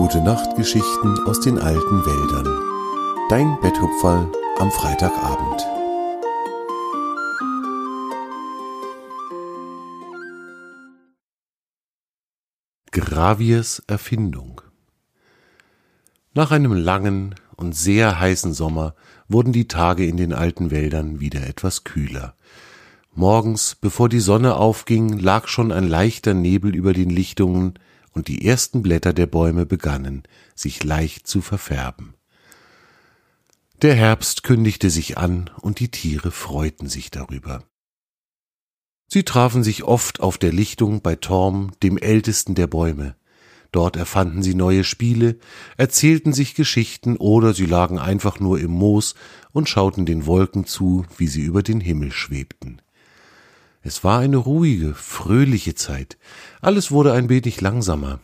Gute Nachtgeschichten aus den alten Wäldern. Dein Betthupferl am Freitagabend. Graviers Erfindung Nach einem langen und sehr heißen Sommer wurden die Tage in den alten Wäldern wieder etwas kühler. Morgens, bevor die Sonne aufging, lag schon ein leichter Nebel über den Lichtungen, und die ersten Blätter der Bäume begannen, sich leicht zu verfärben. Der Herbst kündigte sich an, und die Tiere freuten sich darüber. Sie trafen sich oft auf der Lichtung bei Torm, dem ältesten der Bäume. Dort erfanden sie neue Spiele, erzählten sich Geschichten oder sie lagen einfach nur im Moos und schauten den Wolken zu, wie sie über den Himmel schwebten. Es war eine ruhige, fröhliche Zeit. Alles wurde ein wenig langsamer.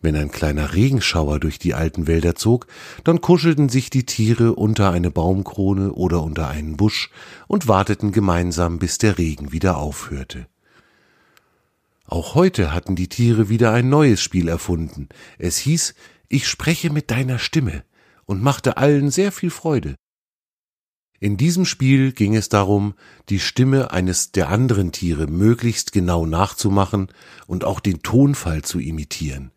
Wenn ein kleiner Regenschauer durch die alten Wälder zog, dann kuschelten sich die Tiere unter eine Baumkrone oder unter einen Busch und warteten gemeinsam, bis der Regen wieder aufhörte. Auch heute hatten die Tiere wieder ein neues Spiel erfunden. Es hieß Ich spreche mit deiner Stimme und machte allen sehr viel Freude. In diesem Spiel ging es darum, die Stimme eines der anderen Tiere möglichst genau nachzumachen und auch den Tonfall zu imitieren.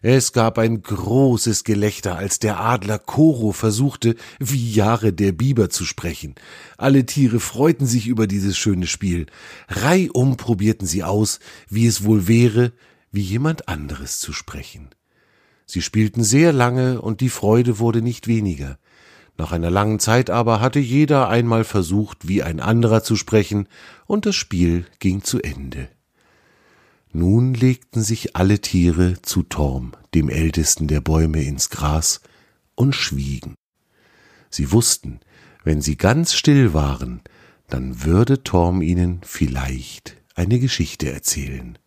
Es gab ein großes Gelächter, als der Adler Koro versuchte, wie Jahre der Biber zu sprechen. Alle Tiere freuten sich über dieses schöne Spiel. Reihum probierten sie aus, wie es wohl wäre, wie jemand anderes zu sprechen. Sie spielten sehr lange und die Freude wurde nicht weniger. Nach einer langen Zeit aber hatte jeder einmal versucht, wie ein anderer zu sprechen, und das Spiel ging zu Ende. Nun legten sich alle Tiere zu Torm, dem ältesten der Bäume, ins Gras und schwiegen. Sie wussten, wenn sie ganz still waren, dann würde Torm ihnen vielleicht eine Geschichte erzählen.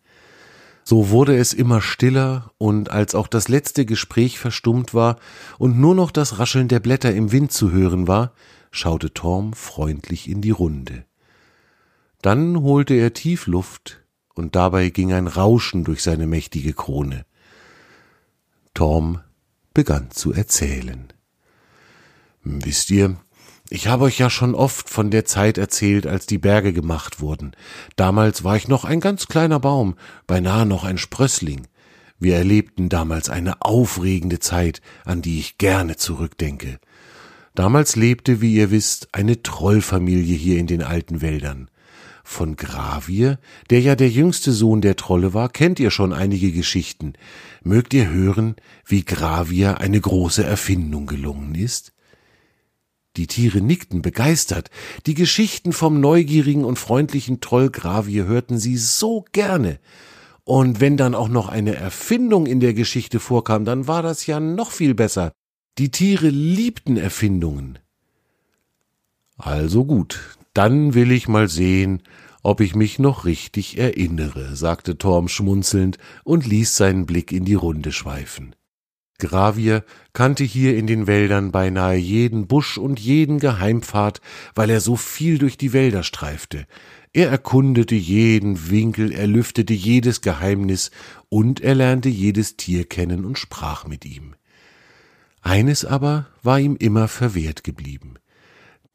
So wurde es immer stiller, und als auch das letzte Gespräch verstummt war und nur noch das Rascheln der Blätter im Wind zu hören war, schaute Torm freundlich in die Runde. Dann holte er tief Luft, und dabei ging ein Rauschen durch seine mächtige Krone. Torm begann zu erzählen. Wisst ihr, ich habe euch ja schon oft von der Zeit erzählt, als die Berge gemacht wurden. Damals war ich noch ein ganz kleiner Baum, beinahe noch ein Sprössling. Wir erlebten damals eine aufregende Zeit, an die ich gerne zurückdenke. Damals lebte, wie ihr wisst, eine Trollfamilie hier in den alten Wäldern. Von Gravier, der ja der jüngste Sohn der Trolle war, kennt ihr schon einige Geschichten. Mögt ihr hören, wie Gravier eine große Erfindung gelungen ist? Die Tiere nickten begeistert. Die Geschichten vom neugierigen und freundlichen Troll Gravier hörten sie so gerne. Und wenn dann auch noch eine Erfindung in der Geschichte vorkam, dann war das ja noch viel besser. Die Tiere liebten Erfindungen. Also gut, dann will ich mal sehen, ob ich mich noch richtig erinnere, sagte Torm schmunzelnd und ließ seinen Blick in die Runde schweifen. Gravier kannte hier in den Wäldern beinahe jeden Busch und jeden Geheimpfad, weil er so viel durch die Wälder streifte. Er erkundete jeden Winkel, er lüftete jedes Geheimnis und er lernte jedes Tier kennen und sprach mit ihm. Eines aber war ihm immer verwehrt geblieben.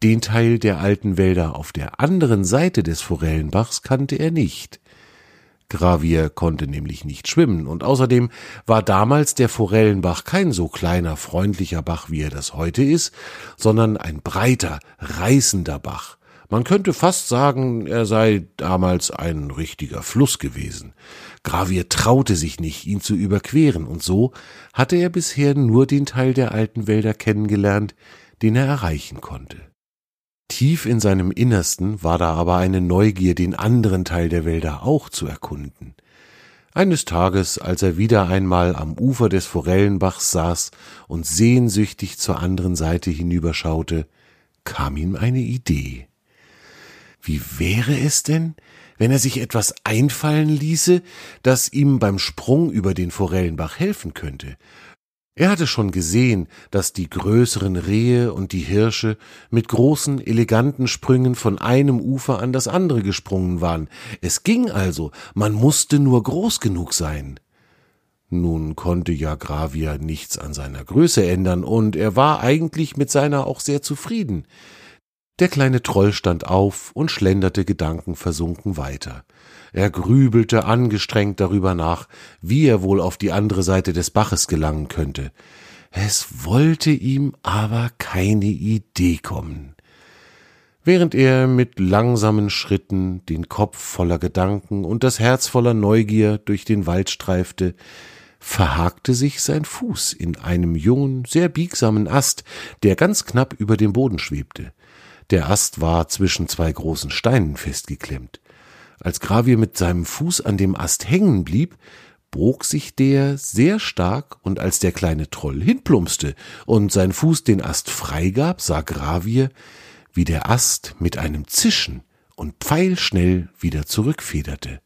Den Teil der alten Wälder auf der anderen Seite des Forellenbachs kannte er nicht. Gravier konnte nämlich nicht schwimmen, und außerdem war damals der Forellenbach kein so kleiner, freundlicher Bach, wie er das heute ist, sondern ein breiter, reißender Bach. Man könnte fast sagen, er sei damals ein richtiger Fluss gewesen. Gravier traute sich nicht, ihn zu überqueren, und so hatte er bisher nur den Teil der alten Wälder kennengelernt, den er erreichen konnte. Tief in seinem Innersten war da aber eine Neugier, den anderen Teil der Wälder auch zu erkunden. Eines Tages, als er wieder einmal am Ufer des Forellenbachs saß und sehnsüchtig zur anderen Seite hinüberschaute, kam ihm eine Idee. Wie wäre es denn, wenn er sich etwas einfallen ließe, das ihm beim Sprung über den Forellenbach helfen könnte, er hatte schon gesehen, dass die größeren Rehe und die Hirsche mit großen, eleganten Sprüngen von einem Ufer an das andere gesprungen waren. Es ging also, man musste nur groß genug sein. Nun konnte ja Gravier nichts an seiner Größe ändern, und er war eigentlich mit seiner auch sehr zufrieden. Der kleine Troll stand auf und schlenderte gedankenversunken weiter. Er grübelte angestrengt darüber nach, wie er wohl auf die andere Seite des Baches gelangen könnte. Es wollte ihm aber keine Idee kommen. Während er mit langsamen Schritten, den Kopf voller Gedanken und das Herz voller Neugier durch den Wald streifte, verhakte sich sein Fuß in einem jungen, sehr biegsamen Ast, der ganz knapp über dem Boden schwebte. Der Ast war zwischen zwei großen Steinen festgeklemmt. Als Gravier mit seinem Fuß an dem Ast hängen blieb, bog sich der sehr stark, und als der kleine Troll hinplumpste und sein Fuß den Ast freigab, sah Gravier, wie der Ast mit einem Zischen und pfeilschnell wieder zurückfederte.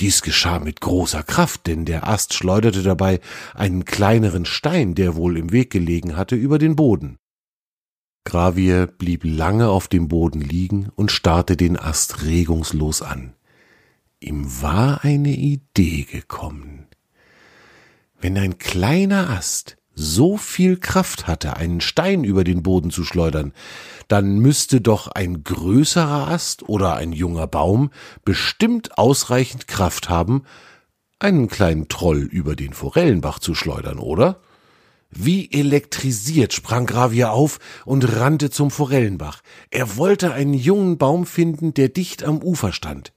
Dies geschah mit großer Kraft, denn der Ast schleuderte dabei einen kleineren Stein, der wohl im Weg gelegen hatte, über den Boden. Gravier blieb lange auf dem Boden liegen und starrte den Ast regungslos an. Ihm war eine Idee gekommen. Wenn ein kleiner Ast so viel Kraft hatte, einen Stein über den Boden zu schleudern, dann müsste doch ein größerer Ast oder ein junger Baum bestimmt ausreichend Kraft haben, einen kleinen Troll über den Forellenbach zu schleudern, oder? Wie elektrisiert sprang Gravier auf und rannte zum Forellenbach. Er wollte einen jungen Baum finden, der dicht am Ufer stand.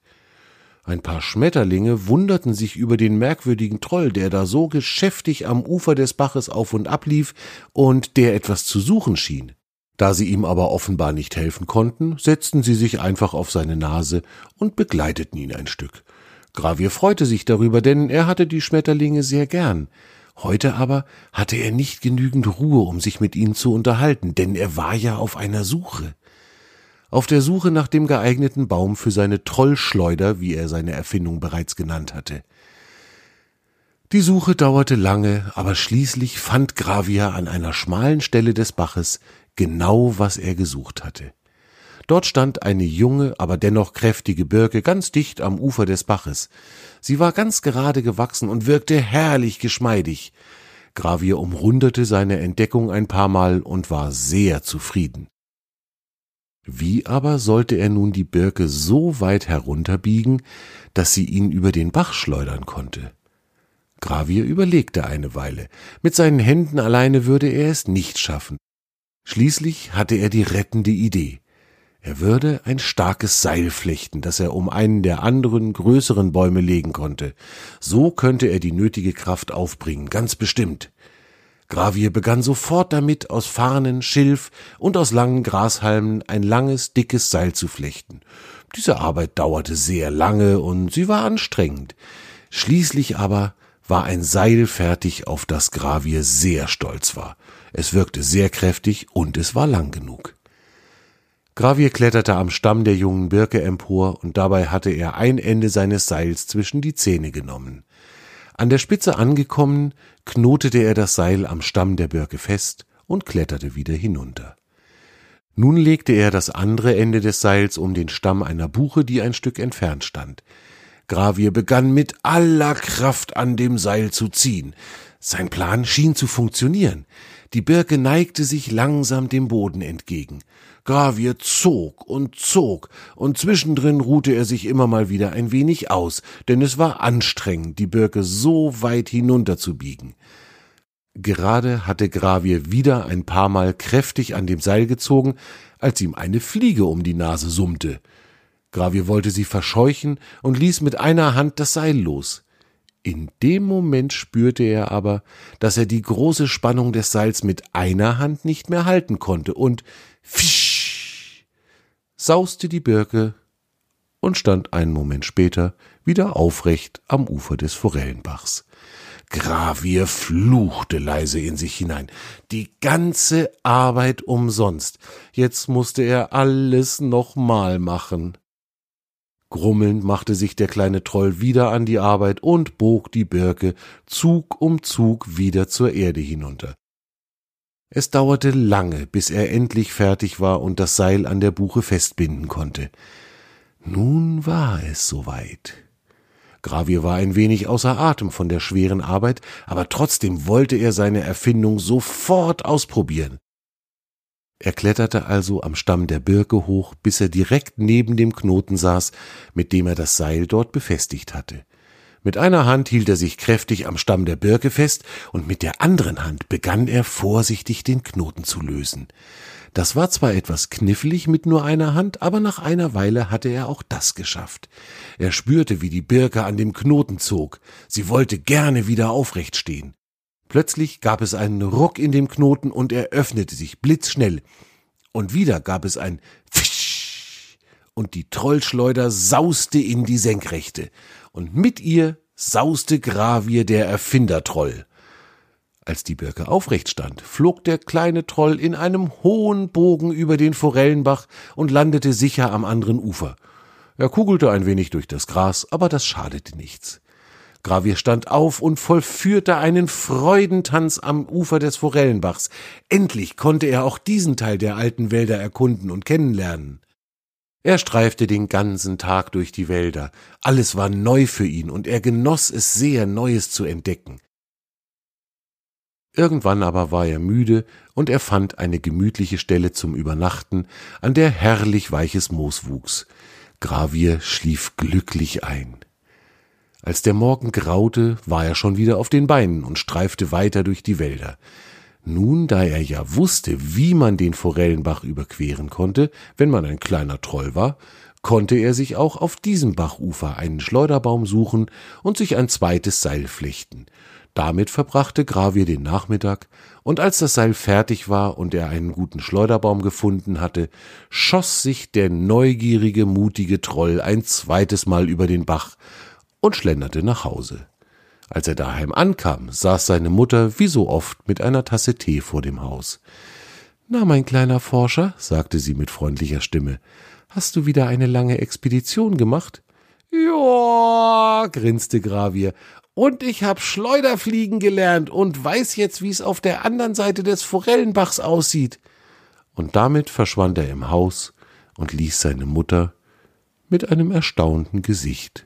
Ein paar Schmetterlinge wunderten sich über den merkwürdigen Troll, der da so geschäftig am Ufer des Baches auf und ab lief und der etwas zu suchen schien. Da sie ihm aber offenbar nicht helfen konnten, setzten sie sich einfach auf seine Nase und begleiteten ihn ein Stück. Gravier freute sich darüber, denn er hatte die Schmetterlinge sehr gern. Heute aber hatte er nicht genügend Ruhe, um sich mit ihnen zu unterhalten, denn er war ja auf einer Suche auf der Suche nach dem geeigneten Baum für seine Trollschleuder, wie er seine Erfindung bereits genannt hatte. Die Suche dauerte lange, aber schließlich fand Gravier an einer schmalen Stelle des Baches genau, was er gesucht hatte. Dort stand eine junge, aber dennoch kräftige Birke ganz dicht am Ufer des Baches. Sie war ganz gerade gewachsen und wirkte herrlich geschmeidig. Gravier umrundete seine Entdeckung ein paar Mal und war sehr zufrieden. Wie aber sollte er nun die Birke so weit herunterbiegen, dass sie ihn über den Bach schleudern konnte? Gravier überlegte eine Weile. Mit seinen Händen alleine würde er es nicht schaffen. Schließlich hatte er die rettende Idee. Er würde ein starkes Seil flechten, das er um einen der anderen größeren Bäume legen konnte. So könnte er die nötige Kraft aufbringen, ganz bestimmt. Gravier begann sofort damit, aus Farnen, Schilf und aus langen Grashalmen ein langes, dickes Seil zu flechten. Diese Arbeit dauerte sehr lange und sie war anstrengend. Schließlich aber war ein Seil fertig, auf das Gravier sehr stolz war. Es wirkte sehr kräftig und es war lang genug. Gravier kletterte am Stamm der jungen Birke empor und dabei hatte er ein Ende seines Seils zwischen die Zähne genommen. An der Spitze angekommen, knotete er das Seil am Stamm der Birke fest und kletterte wieder hinunter. Nun legte er das andere Ende des Seils um den Stamm einer Buche, die ein Stück entfernt stand. Gravier begann mit aller Kraft an dem Seil zu ziehen. Sein Plan schien zu funktionieren. Die Birke neigte sich langsam dem Boden entgegen. Gravier zog und zog, und zwischendrin ruhte er sich immer mal wieder ein wenig aus, denn es war anstrengend, die Birke so weit hinunterzubiegen. Gerade hatte Gravier wieder ein paar Mal kräftig an dem Seil gezogen, als ihm eine Fliege um die Nase summte. Gravier wollte sie verscheuchen und ließ mit einer Hand das Seil los. In dem Moment spürte er aber, dass er die große Spannung des Seils mit einer Hand nicht mehr halten konnte, und fisch sauste die Birke und stand einen Moment später wieder aufrecht am Ufer des Forellenbachs. Gravier fluchte leise in sich hinein. Die ganze Arbeit umsonst. Jetzt musste er alles nochmal machen. Grummelnd machte sich der kleine Troll wieder an die Arbeit und bog die Birke Zug um Zug wieder zur Erde hinunter. Es dauerte lange, bis er endlich fertig war und das Seil an der Buche festbinden konnte. Nun war es soweit. Gravier war ein wenig außer Atem von der schweren Arbeit, aber trotzdem wollte er seine Erfindung sofort ausprobieren. Er kletterte also am Stamm der Birke hoch, bis er direkt neben dem Knoten saß, mit dem er das Seil dort befestigt hatte. Mit einer Hand hielt er sich kräftig am Stamm der Birke fest, und mit der anderen Hand begann er vorsichtig den Knoten zu lösen. Das war zwar etwas knifflig mit nur einer Hand, aber nach einer Weile hatte er auch das geschafft. Er spürte, wie die Birke an dem Knoten zog. Sie wollte gerne wieder aufrecht stehen. Plötzlich gab es einen Ruck in dem Knoten und er öffnete sich blitzschnell. Und wieder gab es ein Fisch und die Trollschleuder sauste in die Senkrechte. Und mit ihr sauste Gravier der Erfindertroll. Als die Birke aufrecht stand, flog der kleine Troll in einem hohen Bogen über den Forellenbach und landete sicher am anderen Ufer. Er kugelte ein wenig durch das Gras, aber das schadete nichts. Gravier stand auf und vollführte einen Freudentanz am Ufer des Forellenbachs. Endlich konnte er auch diesen Teil der alten Wälder erkunden und kennenlernen. Er streifte den ganzen Tag durch die Wälder. Alles war neu für ihn und er genoss es sehr, Neues zu entdecken. Irgendwann aber war er müde und er fand eine gemütliche Stelle zum Übernachten, an der herrlich weiches Moos wuchs. Gravier schlief glücklich ein. Als der Morgen graute, war er schon wieder auf den Beinen und streifte weiter durch die Wälder. Nun, da er ja wusste, wie man den Forellenbach überqueren konnte, wenn man ein kleiner Troll war, konnte er sich auch auf diesem Bachufer einen Schleuderbaum suchen und sich ein zweites Seil flechten. Damit verbrachte Gravier den Nachmittag, und als das Seil fertig war und er einen guten Schleuderbaum gefunden hatte, schoss sich der neugierige, mutige Troll ein zweites Mal über den Bach und schlenderte nach Hause. Als er daheim ankam, saß seine Mutter wie so oft mit einer Tasse Tee vor dem Haus. Na, mein kleiner Forscher, sagte sie mit freundlicher Stimme, hast du wieder eine lange Expedition gemacht? Ja, grinste Gravier, und ich hab Schleuderfliegen gelernt und weiß jetzt, wie es auf der anderen Seite des Forellenbachs aussieht. Und damit verschwand er im Haus und ließ seine Mutter mit einem erstaunten Gesicht